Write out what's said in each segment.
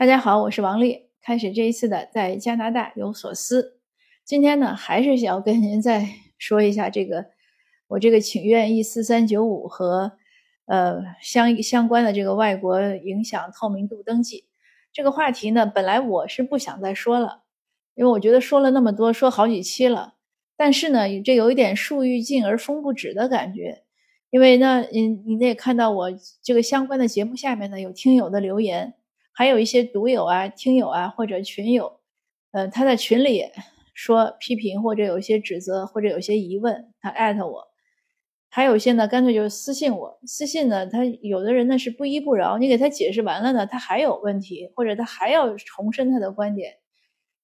大家好，我是王丽。开始这一次的在加拿大有所思。今天呢，还是想要跟您再说一下这个我这个请愿 E 四三九五和呃相相关的这个外国影响透明度登记这个话题呢。本来我是不想再说了，因为我觉得说了那么多，说好几期了。但是呢，这有一点树欲静而风不止的感觉。因为呢，你你也看到我这个相关的节目下面呢，有听友的留言。还有一些读友啊、听友啊或者群友，呃，他在群里说批评或者有一些指责或者有些疑问，他艾特我；还有一些呢，干脆就私信我。私信呢，他有的人呢是不依不饶，你给他解释完了呢，他还有问题，或者他还要重申他的观点。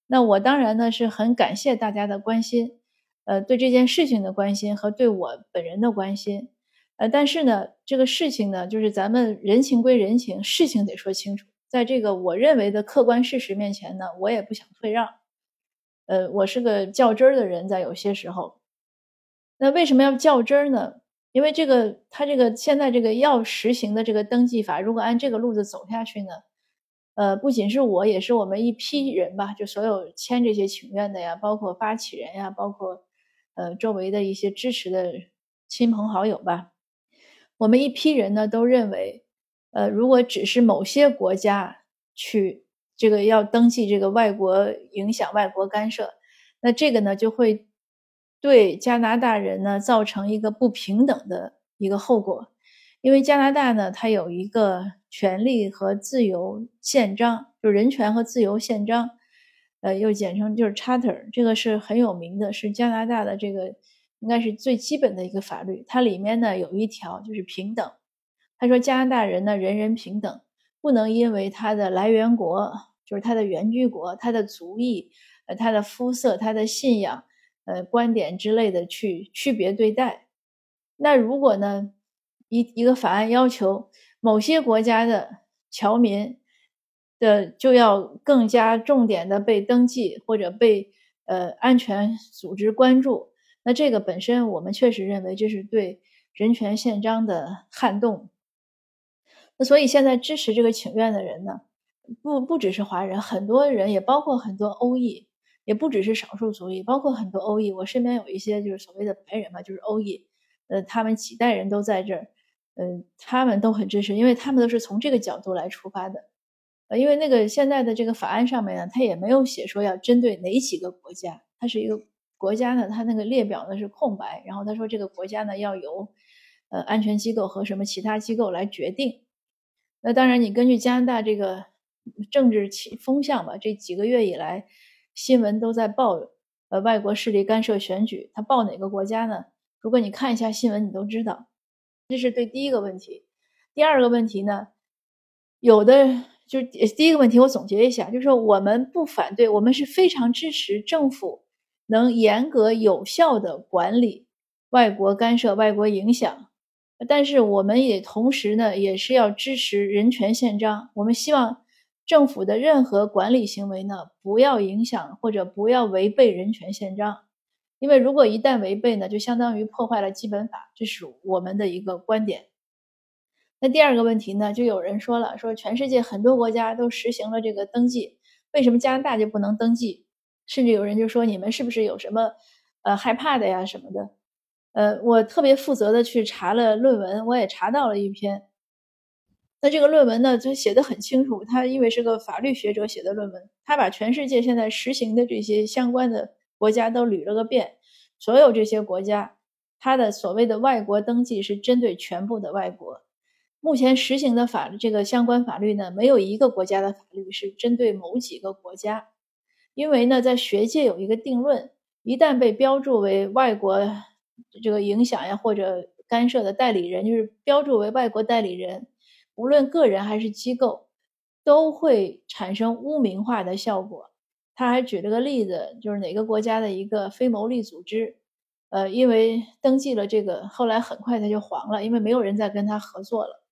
那我当然呢是很感谢大家的关心，呃，对这件事情的关心和对我本人的关心，呃，但是呢，这个事情呢，就是咱们人情归人情，事情得说清楚。在这个我认为的客观事实面前呢，我也不想退让。呃，我是个较真儿的人，在有些时候。那为什么要较真儿呢？因为这个，他这个现在这个要实行的这个登记法，如果按这个路子走下去呢，呃，不仅是我，也是我们一批人吧，就所有签这些请愿的呀，包括发起人呀，包括呃周围的一些支持的亲朋好友吧，我们一批人呢都认为。呃，如果只是某些国家去这个要登记这个外国影响、外国干涉，那这个呢就会对加拿大人呢造成一个不平等的一个后果，因为加拿大呢它有一个权利和自由宪章，就人权和自由宪章，呃，又简称就是 Charter，这个是很有名的，是加拿大的这个应该是最基本的一个法律，它里面呢有一条就是平等。他说：“加拿大人呢，人人平等，不能因为他的来源国，就是他的原居国、他的族裔、呃，他的肤色、他的信仰、呃，观点之类的去区别对待。那如果呢，一一个法案要求某些国家的侨民的就要更加重点的被登记或者被呃安全组织关注，那这个本身我们确实认为这是对人权宪章的撼动。”那所以现在支持这个请愿的人呢，不不只是华人，很多人也包括很多欧裔，也不只是少数族裔，包括很多欧裔。我身边有一些就是所谓的白人嘛，就是欧裔，呃，他们几代人都在这儿，嗯，他们都很支持，因为他们都是从这个角度来出发的，呃，因为那个现在的这个法案上面呢，他也没有写说要针对哪几个国家，它是一个国家呢，它那个列表呢是空白，然后他说这个国家呢要由呃安全机构和什么其他机构来决定。那当然，你根据加拿大这个政治风向吧，这几个月以来，新闻都在报，呃，外国势力干涉选举。他报哪个国家呢？如果你看一下新闻，你都知道。这是对第一个问题。第二个问题呢，有的就是第一个问题，我总结一下，就是说我们不反对，我们是非常支持政府能严格有效的管理外国干涉、外国影响。但是我们也同时呢，也是要支持人权宪章。我们希望政府的任何管理行为呢，不要影响或者不要违背人权宪章，因为如果一旦违背呢，就相当于破坏了基本法。这是我们的一个观点。那第二个问题呢，就有人说了，说全世界很多国家都实行了这个登记，为什么加拿大就不能登记？甚至有人就说，你们是不是有什么呃害怕的呀什么的？呃，我特别负责的去查了论文，我也查到了一篇。那这个论文呢，就写的很清楚。他因为是个法律学者写的论文，他把全世界现在实行的这些相关的国家都捋了个遍。所有这些国家，他的所谓的外国登记是针对全部的外国。目前实行的法律，这个相关法律呢，没有一个国家的法律是针对某几个国家。因为呢，在学界有一个定论，一旦被标注为外国。这个影响呀，或者干涉的代理人，就是标注为外国代理人，无论个人还是机构，都会产生污名化的效果。他还举了个例子，就是哪个国家的一个非牟利组织，呃，因为登记了这个，后来很快他就黄了，因为没有人再跟他合作了。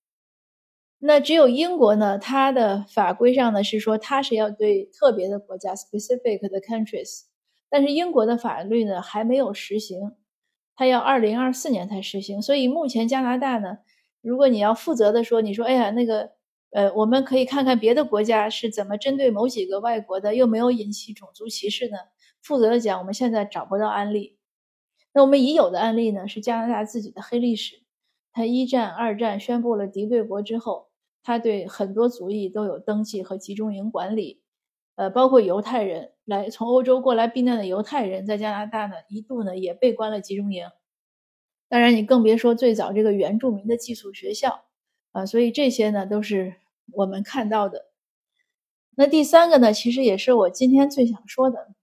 那只有英国呢，它的法规上呢是说它是要对特别的国家 （specific 的 countries），但是英国的法律呢还没有实行。它要二零二四年才实行，所以目前加拿大呢，如果你要负责的说，你说，哎呀，那个呃，我们可以看看别的国家是怎么针对某几个外国的，又没有引起种族歧视呢？负责的讲，我们现在找不到案例。那我们已有的案例呢，是加拿大自己的黑历史。他一战、二战宣布了敌对国之后，他对很多族裔都有登记和集中营管理，呃，包括犹太人来从欧洲过来避难的犹太人，在加拿大呢一度呢也被关了集中营。当然，你更别说最早这个原住民的寄宿学校啊，所以这些呢都是我们看到的。那第三个呢，其实也是我今天最想说的，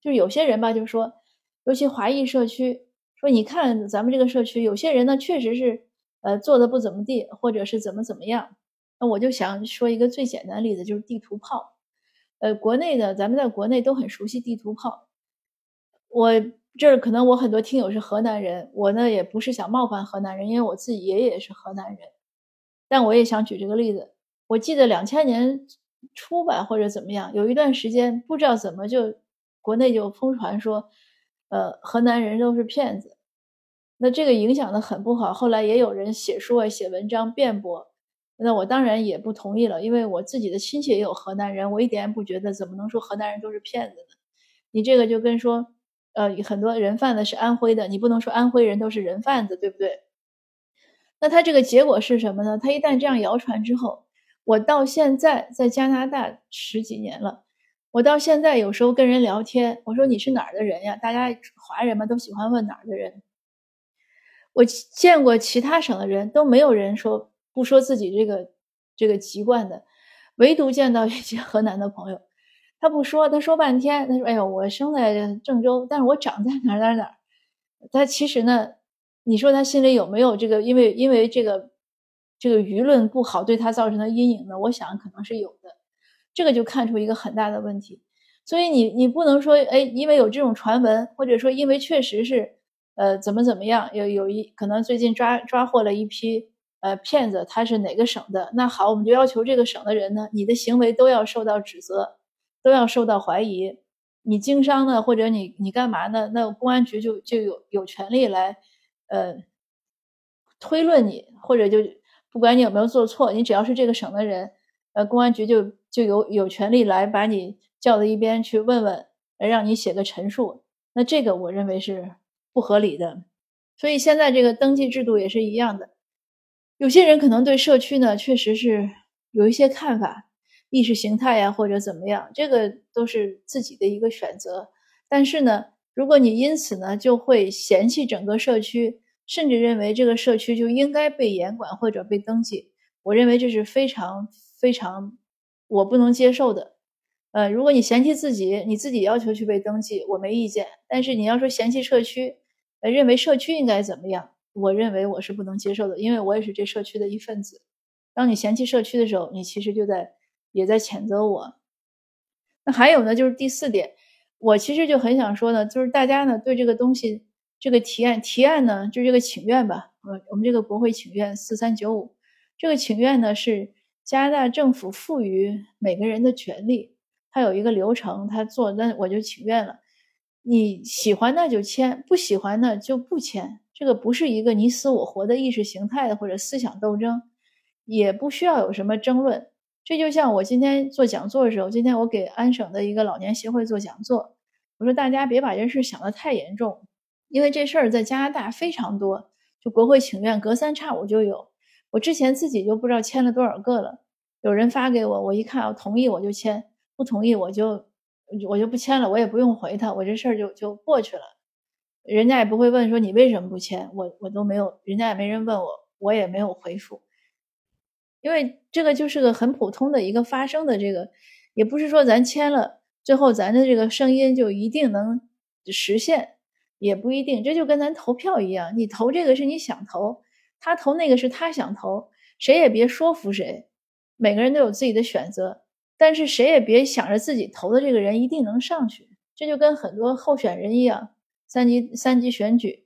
就是有些人吧，就说，尤其华裔社区，说你看咱们这个社区，有些人呢确实是呃做的不怎么地，或者是怎么怎么样。那我就想说一个最简单的例子，就是地图炮。呃，国内的咱们在国内都很熟悉地图炮，我。这儿可能我很多听友是河南人，我呢也不是想冒犯河南人，因为我自己爷爷也是河南人，但我也想举这个例子。我记得两千年初吧，或者怎么样，有一段时间不知道怎么就国内就疯传说，呃，河南人都是骗子，那这个影响的很不好。后来也有人写书啊、写文章辩驳，那我当然也不同意了，因为我自己的亲戚也有河南人，我一点也不觉得怎么能说河南人都是骗子呢？你这个就跟说。呃，很多人贩子是安徽的，你不能说安徽人都是人贩子，对不对？那他这个结果是什么呢？他一旦这样谣传之后，我到现在在加拿大十几年了，我到现在有时候跟人聊天，我说你是哪儿的人呀？大家华人嘛都喜欢问哪儿的人。我见过其他省的人都没有人说不说自己这个这个籍贯的，唯独见到一些河南的朋友。他不说，他说半天。他说：“哎呦，我生在郑州，但是我长在哪儿哪儿哪儿。”他其实呢，你说他心里有没有这个？因为因为这个这个舆论不好对他造成的阴影呢？我想可能是有的。这个就看出一个很大的问题。所以你你不能说，哎，因为有这种传闻，或者说因为确实是呃怎么怎么样，有有一可能最近抓抓获了一批呃骗子，他是哪个省的？那好，我们就要求这个省的人呢，你的行为都要受到指责。都要受到怀疑，你经商呢，或者你你干嘛呢？那公安局就就有有权利来，呃，推论你，或者就不管你有没有做错，你只要是这个省的人，呃，公安局就就有有权利来把你叫到一边去问问，让你写个陈述。那这个我认为是不合理的。所以现在这个登记制度也是一样的，有些人可能对社区呢确实是有一些看法。意识形态呀，或者怎么样，这个都是自己的一个选择。但是呢，如果你因此呢就会嫌弃整个社区，甚至认为这个社区就应该被严管或者被登记，我认为这是非常非常我不能接受的。呃，如果你嫌弃自己，你自己要求去被登记，我没意见。但是你要说嫌弃社区，呃，认为社区应该怎么样，我认为我是不能接受的，因为我也是这社区的一份子。当你嫌弃社区的时候，你其实就在。也在谴责我。那还有呢，就是第四点，我其实就很想说呢，就是大家呢对这个东西，这个提案提案呢，就这个请愿吧，呃，我们这个国会请愿四三九五，这个请愿呢是加拿大政府赋予每个人的权利，它有一个流程，他做，那我就请愿了。你喜欢那就签，不喜欢那就不签。这个不是一个你死我活的意识形态的或者思想斗争，也不需要有什么争论。这就像我今天做讲座的时候，今天我给安省的一个老年协会做讲座，我说大家别把这事想得太严重，因为这事儿在加拿大非常多，就国会请愿隔三差五就有。我之前自己就不知道签了多少个了，有人发给我，我一看，我同意我就签，不同意我就我就不签了，我也不用回他，我这事儿就就过去了，人家也不会问说你为什么不签，我我都没有，人家也没人问我，我也没有回复。因为这个就是个很普通的一个发生的这个，也不是说咱签了，最后咱的这个声音就一定能实现，也不一定。这就跟咱投票一样，你投这个是你想投，他投那个是他想投，谁也别说服谁，每个人都有自己的选择，但是谁也别想着自己投的这个人一定能上去。这就跟很多候选人一样，三级三级选举，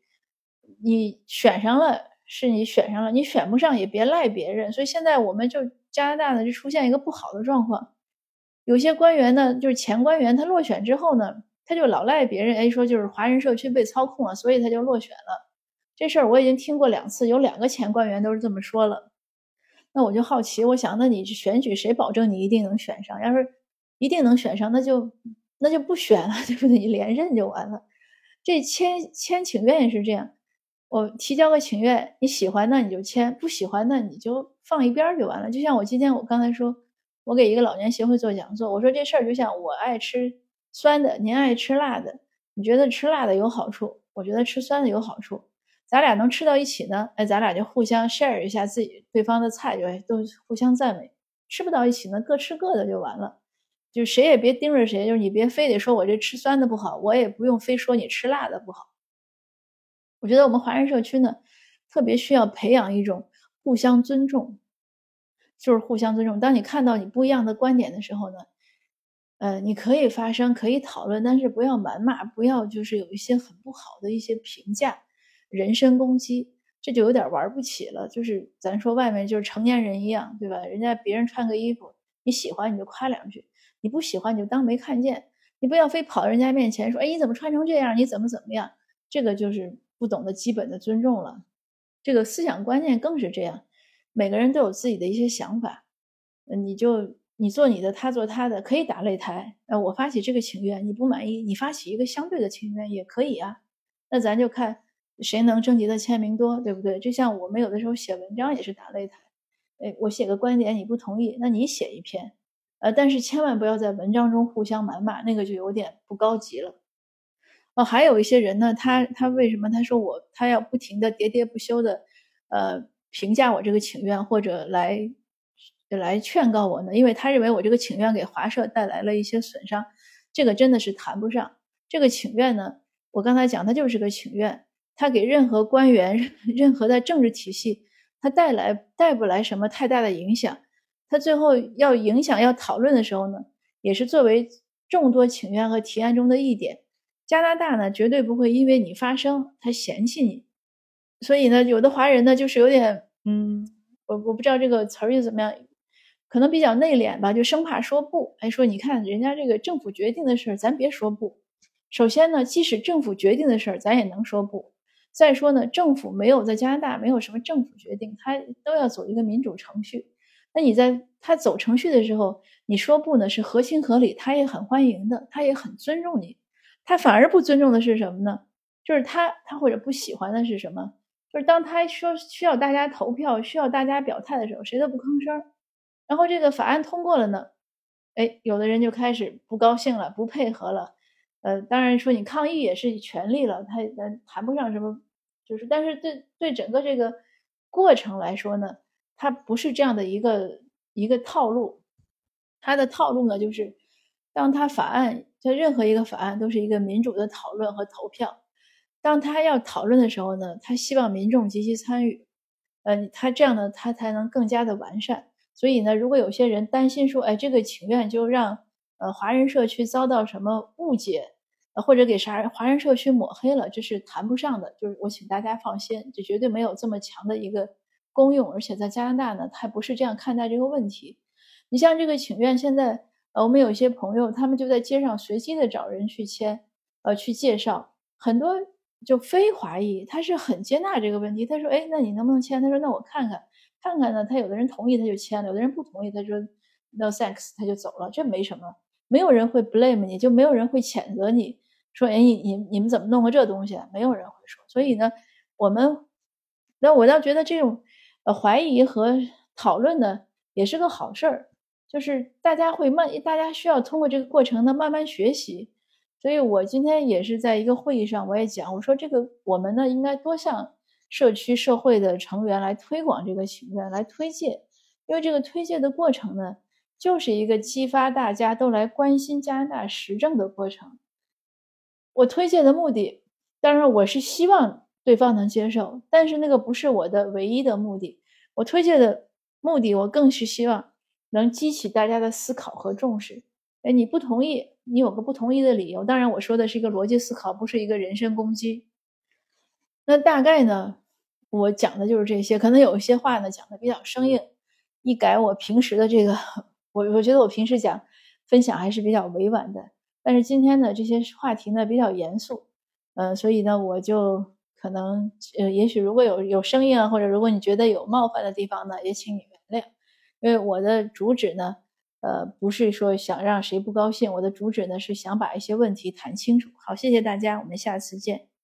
你选上了。是你选上了，你选不上也别赖别人。所以现在我们就加拿大呢，就出现一个不好的状况，有些官员呢，就是前官员，他落选之后呢，他就老赖别人，哎，说就是华人社区被操控了，所以他就落选了。这事儿我已经听过两次，有两个前官员都是这么说了。那我就好奇，我想，那你选举谁保证你一定能选上？要是一定能选上，那就那就不选了，对不对？你连任就完了。这签签请愿也是这样，我提交个请愿，你喜欢那你就签，不喜欢那你就放一边就完了。就像我今天我刚才说，我给一个老年协会做讲座，我说这事儿就像我爱吃酸的，您爱吃辣的，你觉得吃辣的有好处，我觉得吃酸的有好处。咱俩能吃到一起呢，哎，咱俩就互相 share 一下自己对方的菜，就都互相赞美。吃不到一起呢，各吃各的就完了，就谁也别盯着谁，就是你别非得说我这吃酸的不好，我也不用非说你吃辣的不好。我觉得我们华人社区呢，特别需要培养一种互相尊重，就是互相尊重。当你看到你不一样的观点的时候呢，呃，你可以发声，可以讨论，但是不要谩骂，不要就是有一些很不好的一些评价。人身攻击，这就有点玩不起了。就是咱说外面就是成年人一样，对吧？人家别人穿个衣服，你喜欢你就夸两句，你不喜欢你就当没看见。你不要非跑到人家面前说：“哎，你怎么穿成这样？你怎么怎么样？”这个就是不懂得基本的尊重了。这个思想观念更是这样，每个人都有自己的一些想法。你就你做你的，他做他的，可以打擂台。呃，我发起这个请愿，你不满意，你发起一个相对的请愿也可以啊。那咱就看。谁能征集的签名多，对不对？就像我们有的时候写文章也是打擂台，哎，我写个观点你不同意，那你写一篇，呃，但是千万不要在文章中互相谩骂，那个就有点不高级了。哦，还有一些人呢，他他为什么他说我他要不停的喋喋不休的，呃，评价我这个请愿或者来来劝告我呢？因为他认为我这个请愿给华社带来了一些损伤，这个真的是谈不上。这个请愿呢，我刚才讲，它就是个请愿。他给任何官员、任何的政治体系，他带来带不来什么太大的影响。他最后要影响、要讨论的时候呢，也是作为众多请愿和提案中的一点。加拿大呢，绝对不会因为你发声，他嫌弃你。所以呢，有的华人呢，就是有点，嗯，我我不知道这个词儿又怎么样，可能比较内敛吧，就生怕说不。哎，说你看人家这个政府决定的事儿，咱别说不。首先呢，即使政府决定的事儿，咱也能说不。再说呢，政府没有在加拿大没有什么政府决定，他都要走一个民主程序。那你在他走程序的时候，你说不呢是合情合理，他也很欢迎的，他也很尊重你。他反而不尊重的是什么呢？就是他他或者不喜欢的是什么？就是当他说需要大家投票、需要大家表态的时候，谁都不吭声。然后这个法案通过了呢，哎，有的人就开始不高兴了，不配合了。呃，当然说你抗议也是权利了，他咱谈不上什么。就是，但是对对整个这个过程来说呢，它不是这样的一个一个套路。它的套路呢，就是当他法案，就任何一个法案都是一个民主的讨论和投票。当他要讨论的时候呢，他希望民众积极参与。呃，他这样呢，他才能更加的完善。所以呢，如果有些人担心说，哎，这个请愿就让呃华人社区遭到什么误解。或者给啥华人社区抹黑了，这是谈不上的。就是我请大家放心，这绝对没有这么强的一个公用。而且在加拿大呢，他不是这样看待这个问题。你像这个请愿，现在呃，我们有一些朋友，他们就在街上随机的找人去签，呃，去介绍。很多就非华裔，他是很接纳这个问题。他说：“哎，那你能不能签？”他说：“那我看看，看看呢。”他有的人同意，他就签了；有的人不同意，他说：“No thanks。”他就走了。这没什么，没有人会 blame 你，就没有人会谴责你。说哎，你你你们怎么弄个这东西？没有人会说。所以呢，我们那我倒觉得这种呃怀疑和讨论呢，也是个好事儿。就是大家会慢，大家需要通过这个过程呢慢慢学习。所以我今天也是在一个会议上，我也讲，我说这个我们呢应该多向社区社会的成员来推广这个请愿，来推介。因为这个推介的过程呢，就是一个激发大家都来关心加拿大时政的过程。我推荐的目的，当然我是希望对方能接受，但是那个不是我的唯一的目的。我推荐的目的，我更是希望能激起大家的思考和重视。哎，你不同意，你有个不同意的理由。当然，我说的是一个逻辑思考，不是一个人身攻击。那大概呢，我讲的就是这些。可能有一些话呢讲的比较生硬，一改我平时的这个，我我觉得我平时讲分享还是比较委婉的。但是今天的这些话题呢比较严肃，嗯，所以呢我就可能呃，也许如果有有声音啊，或者如果你觉得有冒犯的地方呢，也请你原谅。因为我的主旨呢，呃，不是说想让谁不高兴，我的主旨呢是想把一些问题谈清楚。好，谢谢大家，我们下次见。